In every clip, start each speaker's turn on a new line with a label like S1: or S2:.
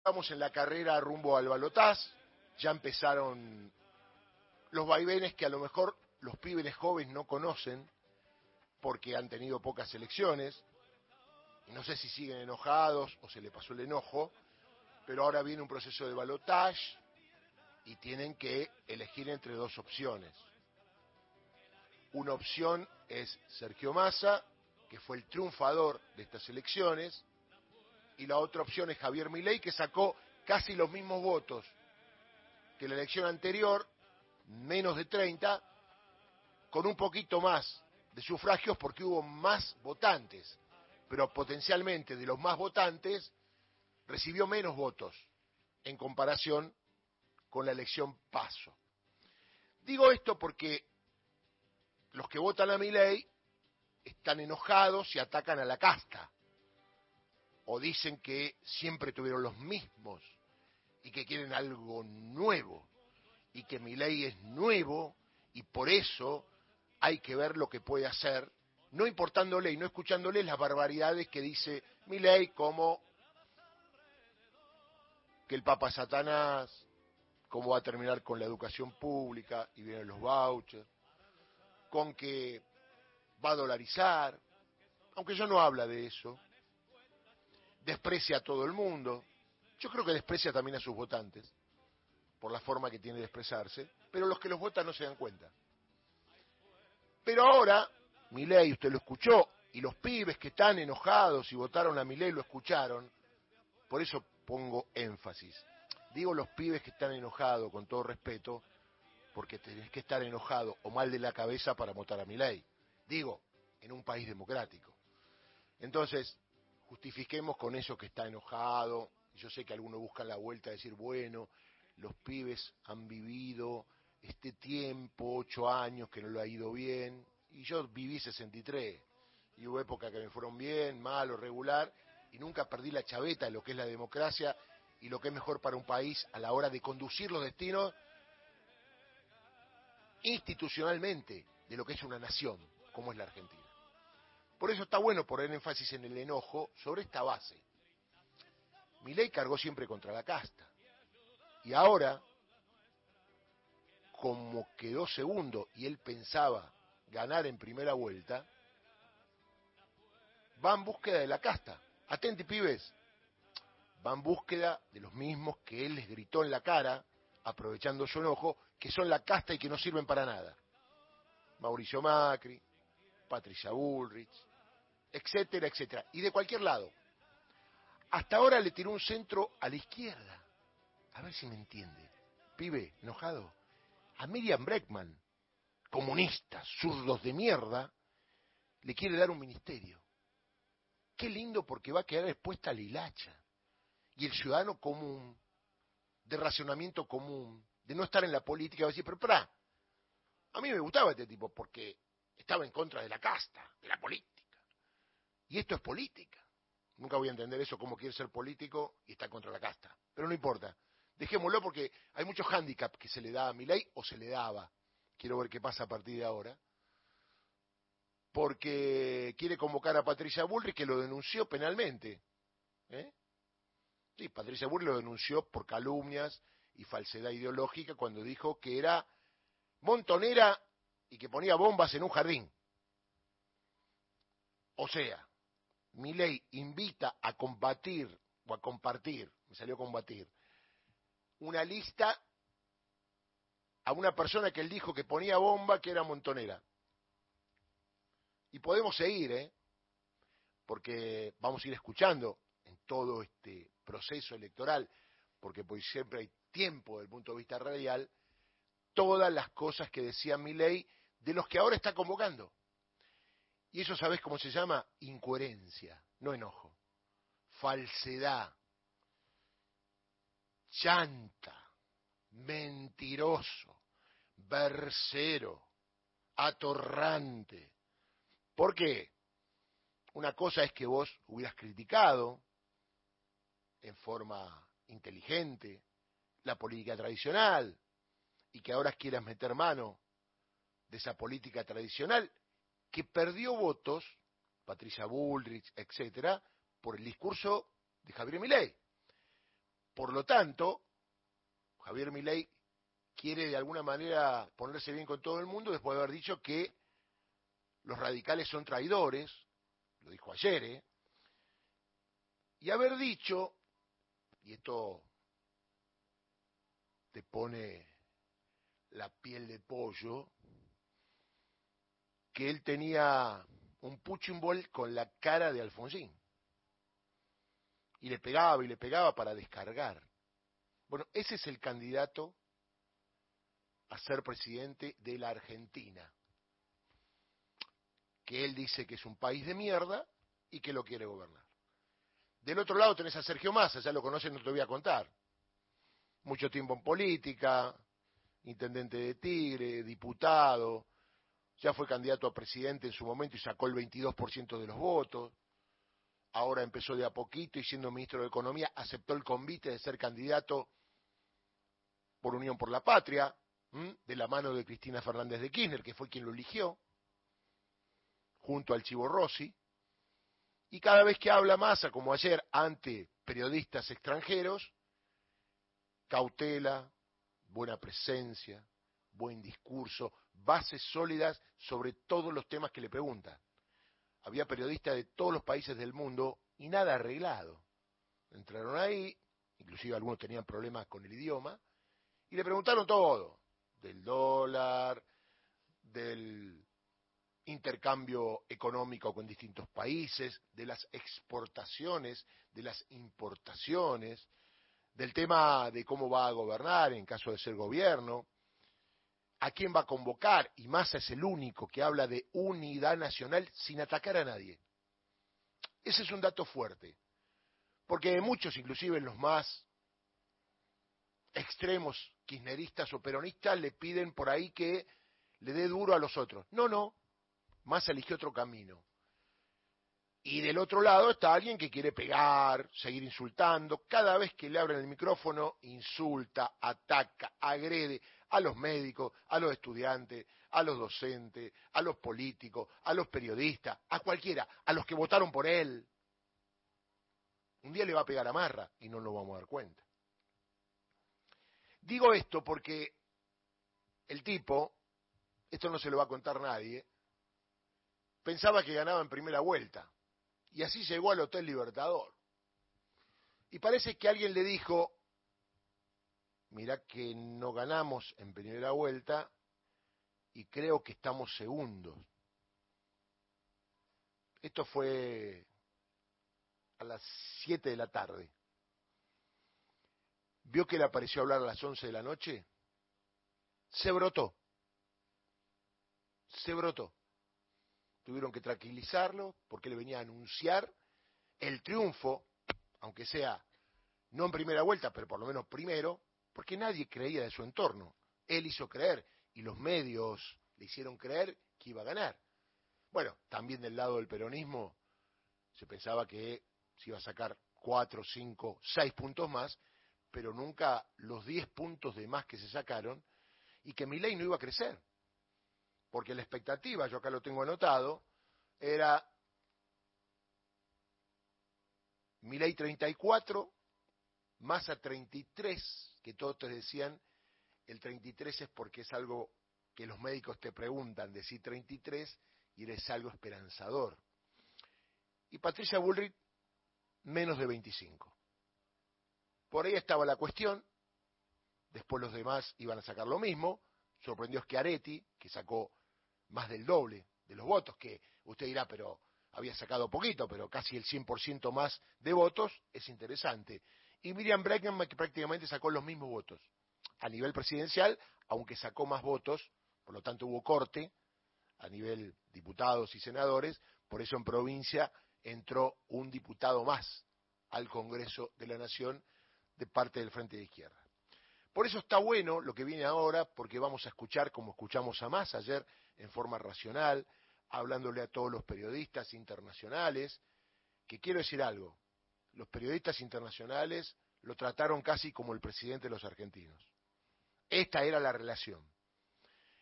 S1: Estamos en la carrera rumbo al balotaz, ya empezaron los vaivenes que a lo mejor los pibes jóvenes no conocen porque han tenido pocas elecciones. No sé si siguen enojados o se le pasó el enojo, pero ahora viene un proceso de balotage y tienen que elegir entre dos opciones. Una opción es Sergio Massa, que fue el triunfador de estas elecciones, y la otra opción es Javier Milei, que sacó casi los mismos votos que la elección anterior, menos de 30, con un poquito más de sufragios porque hubo más votantes, pero potencialmente de los más votantes recibió menos votos en comparación con la elección paso. Digo esto porque los que votan a mi ley están enojados y atacan a la casta, o dicen que siempre tuvieron los mismos y que quieren algo nuevo, y que mi ley es nuevo y por eso hay que ver lo que puede hacer, no importándole y no escuchándole las barbaridades que dice mi ley como que el Papa Satanás, cómo va a terminar con la educación pública y vienen los vouchers, con que va a dolarizar, aunque yo no habla de eso, desprecia a todo el mundo, yo creo que desprecia también a sus votantes, por la forma que tiene de expresarse, pero los que los votan no se dan cuenta. Pero ahora, ley, usted lo escuchó, y los pibes que están enojados y votaron a ley lo escucharon, por eso pongo énfasis. Digo los pibes que están enojados, con todo respeto, porque tenés que estar enojado o mal de la cabeza para votar a mi ley. Digo, en un país democrático. Entonces, justifiquemos con eso que está enojado. Yo sé que algunos buscan la vuelta a decir, bueno, los pibes han vivido este tiempo, ocho años que no lo ha ido bien, y yo viví 63, y hubo épocas que me fueron bien, mal o regular, y nunca perdí la chaveta de lo que es la democracia y lo que es mejor para un país a la hora de conducir los destinos institucionalmente de lo que es una nación, como es la Argentina. Por eso está bueno poner énfasis en el enojo sobre esta base. Mi ley cargó siempre contra la casta. Y ahora, como quedó segundo y él pensaba ganar en primera vuelta, va en búsqueda de la casta. Atenti, pibes. Va en búsqueda de los mismos que él les gritó en la cara, aprovechando su enojo, que son la casta y que no sirven para nada. Mauricio Macri, Patricia Bullrich, etcétera, etcétera. Y de cualquier lado. Hasta ahora le tiró un centro a la izquierda a ver si me entiende. Pibe, enojado. A Miriam Breckman, comunista, zurdos de mierda, le quiere dar un ministerio. Qué lindo porque va a quedar expuesta a la hilacha. Y el ciudadano común, de racionamiento común, de no estar en la política, va a decir, pero para, a mí me gustaba este tipo porque estaba en contra de la casta, de la política. Y esto es política. Nunca voy a entender eso, cómo quiere ser político y está contra la casta. Pero no importa. Dejémoslo porque hay muchos hándicaps que se le da a mi ley o se le daba. Quiero ver qué pasa a partir de ahora. Porque quiere convocar a Patricia Bullrich que lo denunció penalmente. ¿eh? Sí, Patricia Bullrich lo denunció por calumnias y falsedad ideológica cuando dijo que era montonera y que ponía bombas en un jardín. O sea, mi ley invita a combatir o a compartir, me salió combatir, una lista a una persona que él dijo que ponía bomba, que era montonera. Y podemos seguir, ¿eh? porque vamos a ir escuchando en todo este proceso electoral, porque pues siempre hay tiempo desde el punto de vista radial, todas las cosas que decía mi ley de los que ahora está convocando. Y eso, ¿sabes cómo se llama? Incoherencia, no enojo. Falsedad, chanta, mentiroso, versero, atorrante. ¿Por qué? Una cosa es que vos hubieras criticado en forma inteligente la política tradicional y que ahora quieras meter mano de esa política tradicional que perdió votos, Patricia Bullrich, etcétera, por el discurso de Javier Milei. Por lo tanto, Javier Milei quiere de alguna manera ponerse bien con todo el mundo después de haber dicho que los radicales son traidores, lo dijo ayer, ¿eh? y haber dicho, y esto te pone la piel de pollo, que él tenía un punching con la cara de Alfonsín. Y le pegaba y le pegaba para descargar. Bueno, ese es el candidato a ser presidente de la Argentina. Que él dice que es un país de mierda y que lo quiere gobernar. Del otro lado tenés a Sergio Massa, ya lo conocen, no te voy a contar. Mucho tiempo en política, intendente de Tigre, diputado, ya fue candidato a presidente en su momento y sacó el 22% de los votos. Ahora empezó de a poquito y siendo ministro de Economía aceptó el convite de ser candidato por Unión por la Patria, de la mano de Cristina Fernández de Kirchner, que fue quien lo eligió, junto al Chivo Rossi. Y cada vez que habla Massa, como ayer, ante periodistas extranjeros, cautela, buena presencia, buen discurso, bases sólidas sobre todos los temas que le preguntan. Había periodistas de todos los países del mundo y nada arreglado. Entraron ahí, inclusive algunos tenían problemas con el idioma, y le preguntaron todo, del dólar, del intercambio económico con distintos países, de las exportaciones, de las importaciones, del tema de cómo va a gobernar en caso de ser gobierno, a quién va a convocar, y Massa es el único que habla de unidad nacional sin atacar a nadie. Ese es un dato fuerte, porque muchos, inclusive los más extremos kirchneristas o peronistas, le piden por ahí que le dé duro a los otros. No, no, Massa eligió otro camino. Y del otro lado está alguien que quiere pegar, seguir insultando. Cada vez que le abren el micrófono, insulta, ataca, agrede a los médicos, a los estudiantes, a los docentes, a los políticos, a los periodistas, a cualquiera, a los que votaron por él. Un día le va a pegar a Marra y no nos vamos a dar cuenta. Digo esto porque el tipo, esto no se lo va a contar nadie, pensaba que ganaba en primera vuelta. Y así llegó al Hotel Libertador. Y parece que alguien le dijo, mira que no ganamos en primera vuelta y creo que estamos segundos. Esto fue a las 7 de la tarde. ¿Vio que le apareció hablar a las 11 de la noche? Se brotó. Se brotó. Tuvieron que tranquilizarlo porque le venía a anunciar el triunfo, aunque sea no en primera vuelta, pero por lo menos primero, porque nadie creía de su entorno. Él hizo creer y los medios le hicieron creer que iba a ganar. Bueno, también del lado del peronismo se pensaba que se iba a sacar cuatro, cinco, seis puntos más, pero nunca los diez puntos de más que se sacaron y que mi ley no iba a crecer. Porque la expectativa, yo acá lo tengo anotado, era mi ley 34, Massa 33, que todos te decían, el 33 es porque es algo que los médicos te preguntan, decir 33 y eres algo esperanzador. Y Patricia Bullrich, menos de 25. Por ahí estaba la cuestión, después los demás iban a sacar lo mismo, sorprendió Schiaretti, que sacó más del doble de los votos, que usted dirá, pero había sacado poquito, pero casi el 100% más de votos, es interesante y Miriam Bregman que prácticamente sacó los mismos votos a nivel presidencial, aunque sacó más votos, por lo tanto hubo corte a nivel diputados y senadores, por eso en provincia entró un diputado más al Congreso de la Nación de parte del Frente de Izquierda. Por eso está bueno lo que viene ahora, porque vamos a escuchar, como escuchamos a más ayer, en forma racional, hablándole a todos los periodistas internacionales, que quiero decir algo, los periodistas internacionales lo trataron casi como el presidente de los argentinos. Esta era la relación.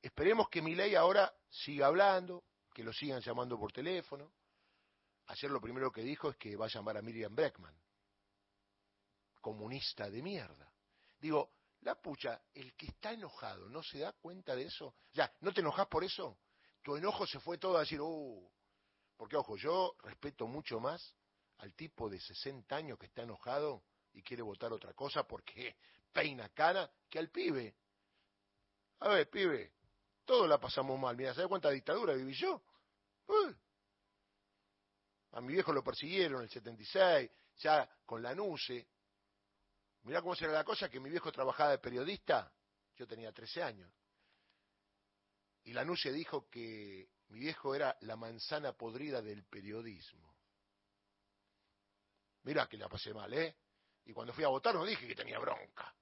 S1: Esperemos que Milei ahora siga hablando, que lo sigan llamando por teléfono. Ayer lo primero que dijo es que va a llamar a Miriam Breckman. comunista de mierda. Digo, la pucha, el que está enojado, ¿no se da cuenta de eso? Ya, ¿no te enojas por eso? Tu enojo se fue todo a decir, uh, porque ojo, yo respeto mucho más al tipo de 60 años que está enojado y quiere votar otra cosa porque peina cara que al pibe. A ver, pibe, todos la pasamos mal. Mira, ¿sabes cuánta dictadura viví yo? A mi viejo lo persiguieron en el 76, ya con la NUCE. Mirá cómo será la cosa que mi viejo trabajaba de periodista, yo tenía 13 años. Y la NUCE dijo que mi viejo era la manzana podrida del periodismo. Mirá que la pasé mal, ¿eh? Y cuando fui a votar no dije que tenía bronca.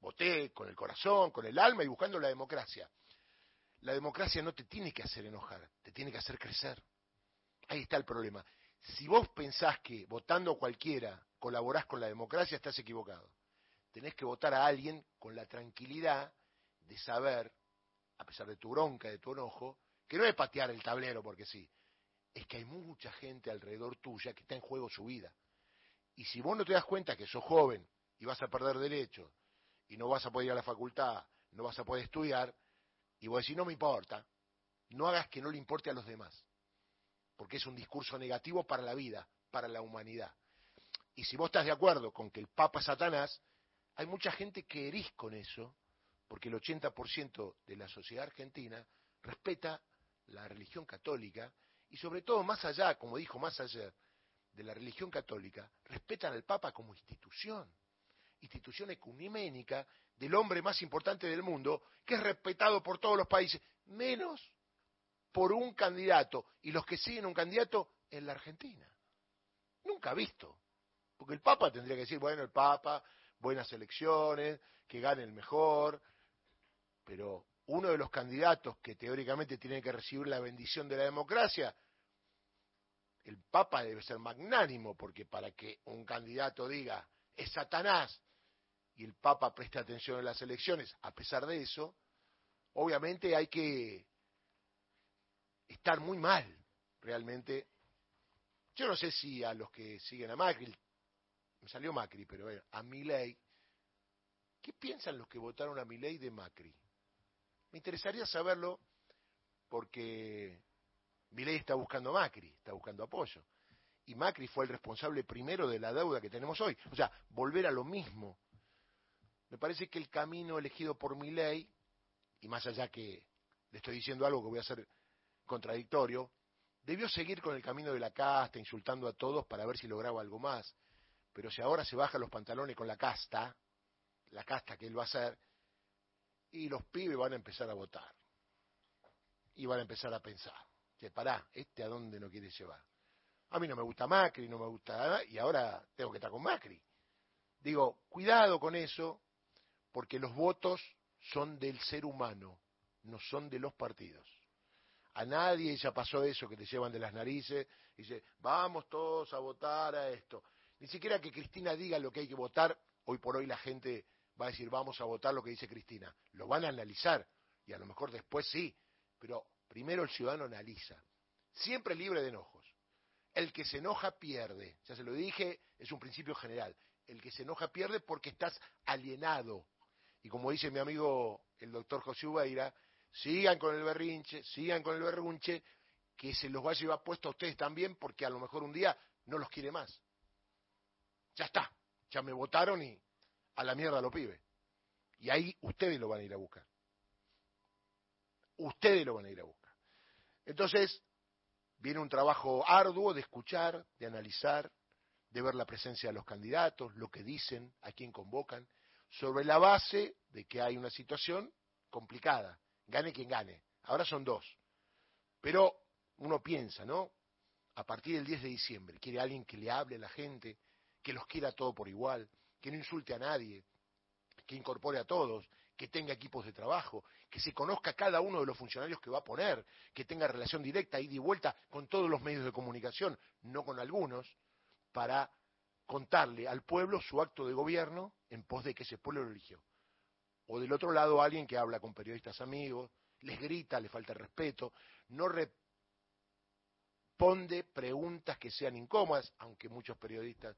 S1: Voté con el corazón, con el alma y buscando la democracia. La democracia no te tiene que hacer enojar, te tiene que hacer crecer. Ahí está el problema. Si vos pensás que votando cualquiera colaborás con la democracia, estás equivocado. Tenés que votar a alguien con la tranquilidad de saber, a pesar de tu bronca, de tu enojo, que no es patear el tablero porque sí, es que hay mucha gente alrededor tuya que está en juego su vida. Y si vos no te das cuenta que sos joven y vas a perder derechos, y no vas a poder ir a la facultad, no vas a poder estudiar, y vos decís, no me importa, no hagas que no le importe a los demás porque es un discurso negativo para la vida, para la humanidad. Y si vos estás de acuerdo con que el Papa Satanás, hay mucha gente que herís con eso, porque el 80% de la sociedad argentina respeta la religión católica y sobre todo más allá, como dijo más ayer, de la religión católica, respetan al Papa como institución, institución ecuménica del hombre más importante del mundo, que es respetado por todos los países, menos por un candidato y los que siguen un candidato en la Argentina. Nunca visto. Porque el Papa tendría que decir, bueno, el Papa, buenas elecciones, que gane el mejor, pero uno de los candidatos que teóricamente tiene que recibir la bendición de la democracia, el Papa debe ser magnánimo, porque para que un candidato diga es Satanás y el Papa preste atención en las elecciones, a pesar de eso, obviamente hay que estar muy mal, realmente. Yo no sé si a los que siguen a Macri, me salió Macri, pero a Milei, ¿qué piensan los que votaron a Milei de Macri? Me interesaría saberlo porque Milei está buscando a Macri, está buscando apoyo. Y Macri fue el responsable primero de la deuda que tenemos hoy. O sea, volver a lo mismo. Me parece que el camino elegido por Milei, y más allá que le estoy diciendo algo que voy a hacer contradictorio, debió seguir con el camino de la casta, insultando a todos para ver si lograba algo más. Pero si ahora se baja los pantalones con la casta, la casta que él va a hacer, y los pibes van a empezar a votar. Y van a empezar a pensar, che, pará, ¿este a dónde no quiere llevar? A mí no me gusta Macri, no me gusta nada, y ahora tengo que estar con Macri. Digo, cuidado con eso, porque los votos son del ser humano, no son de los partidos a nadie ya pasó eso que te llevan de las narices y dice, vamos todos a votar a esto. Ni siquiera que Cristina diga lo que hay que votar, hoy por hoy la gente va a decir, vamos a votar lo que dice Cristina. Lo van a analizar y a lo mejor después sí, pero primero el ciudadano analiza, siempre libre de enojos. El que se enoja pierde, ya se lo dije, es un principio general. El que se enoja pierde porque estás alienado. Y como dice mi amigo el doctor José Ubeira, sigan con el berrinche, sigan con el berrunche, que se los va a llevar puesto a ustedes también, porque a lo mejor un día no los quiere más. Ya está, ya me votaron y a la mierda lo pibe. Y ahí ustedes lo van a ir a buscar. Ustedes lo van a ir a buscar. Entonces, viene un trabajo arduo de escuchar, de analizar, de ver la presencia de los candidatos, lo que dicen, a quién convocan, sobre la base de que hay una situación complicada, gane quien gane. Ahora son dos. Pero uno piensa, ¿no? A partir del 10 de diciembre, quiere alguien que le hable a la gente, que los quiera todo por igual, que no insulte a nadie, que incorpore a todos, que tenga equipos de trabajo, que se conozca cada uno de los funcionarios que va a poner, que tenga relación directa, ida y vuelta con todos los medios de comunicación, no con algunos, para contarle al pueblo su acto de gobierno en pos de que ese pueblo lo eligió. O del otro lado alguien que habla con periodistas amigos, les grita, le falta respeto, no responde preguntas que sean incómodas, aunque muchos periodistas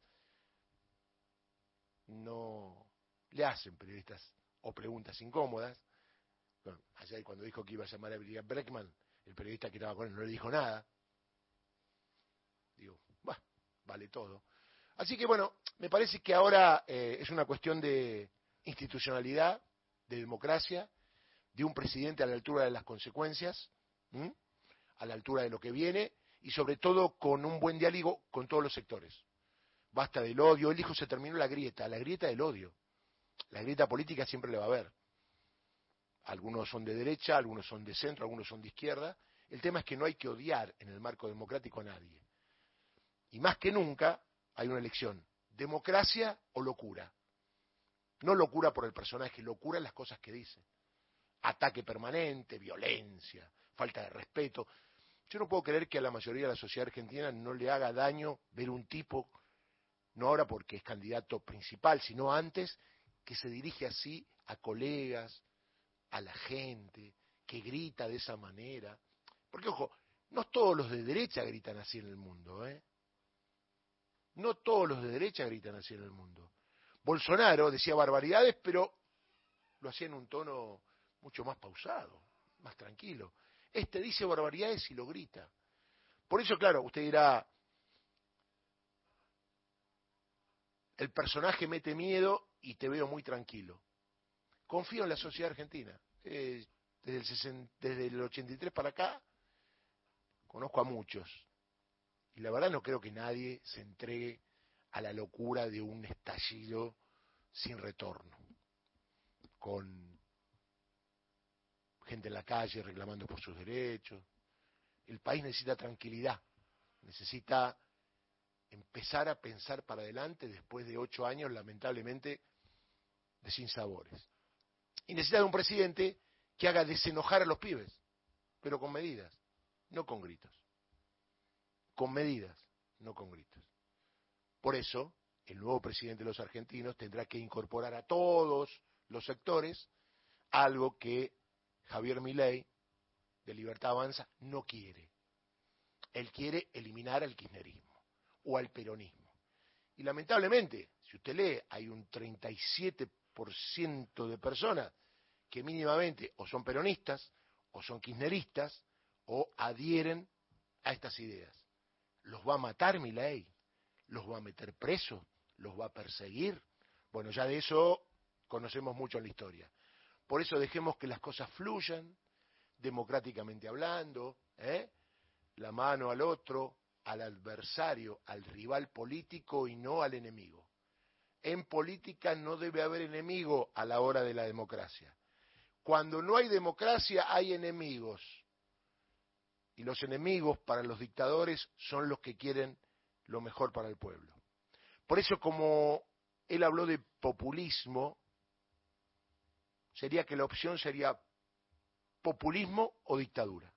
S1: no le hacen periodistas o preguntas incómodas. Bueno, ayer cuando dijo que iba a llamar a William Breckman, el periodista que estaba con él no le dijo nada. Digo, bah, vale todo. Así que bueno, me parece que ahora eh, es una cuestión de institucionalidad, de democracia, de un presidente a la altura de las consecuencias, a la altura de lo que viene y sobre todo con un buen diálogo con todos los sectores. Basta del odio, él dijo se terminó la grieta, la grieta del odio. La grieta política siempre le va a haber. Algunos son de derecha, algunos son de centro, algunos son de izquierda. El tema es que no hay que odiar en el marco democrático a nadie. Y más que nunca hay una elección, democracia o locura. No locura por el personaje, locura en las cosas que dice. Ataque permanente, violencia, falta de respeto. Yo no puedo creer que a la mayoría de la sociedad argentina no le haga daño ver un tipo, no ahora porque es candidato principal, sino antes, que se dirige así a colegas, a la gente, que grita de esa manera. Porque, ojo, no todos los de derecha gritan así en el mundo, ¿eh? No todos los de derecha gritan así en el mundo. Bolsonaro decía barbaridades, pero lo hacía en un tono mucho más pausado, más tranquilo. Este dice barbaridades y lo grita. Por eso, claro, usted dirá, el personaje mete miedo y te veo muy tranquilo. Confío en la sociedad argentina. Eh, desde, el desde el 83 para acá, conozco a muchos. Y la verdad no creo que nadie se entregue a la locura de un estallido sin retorno, con gente en la calle reclamando por sus derechos. El país necesita tranquilidad, necesita empezar a pensar para adelante después de ocho años, lamentablemente, de sinsabores. Y necesita de un presidente que haga desenojar a los pibes, pero con medidas, no con gritos. Con medidas, no con gritos. Por eso, el nuevo presidente de los argentinos tendrá que incorporar a todos los sectores algo que Javier Milei, de Libertad Avanza, no quiere. Él quiere eliminar al kirchnerismo o al peronismo. Y lamentablemente, si usted lee, hay un 37% de personas que mínimamente o son peronistas, o son kirchneristas, o adhieren a estas ideas. ¿Los va a matar Milei? ¿Los va a meter presos? ¿Los va a perseguir? Bueno, ya de eso conocemos mucho en la historia. Por eso dejemos que las cosas fluyan, democráticamente hablando, ¿eh? la mano al otro, al adversario, al rival político y no al enemigo. En política no debe haber enemigo a la hora de la democracia. Cuando no hay democracia hay enemigos. Y los enemigos para los dictadores son los que quieren lo mejor para el pueblo. Por eso como él habló de populismo, sería que la opción sería populismo o dictadura.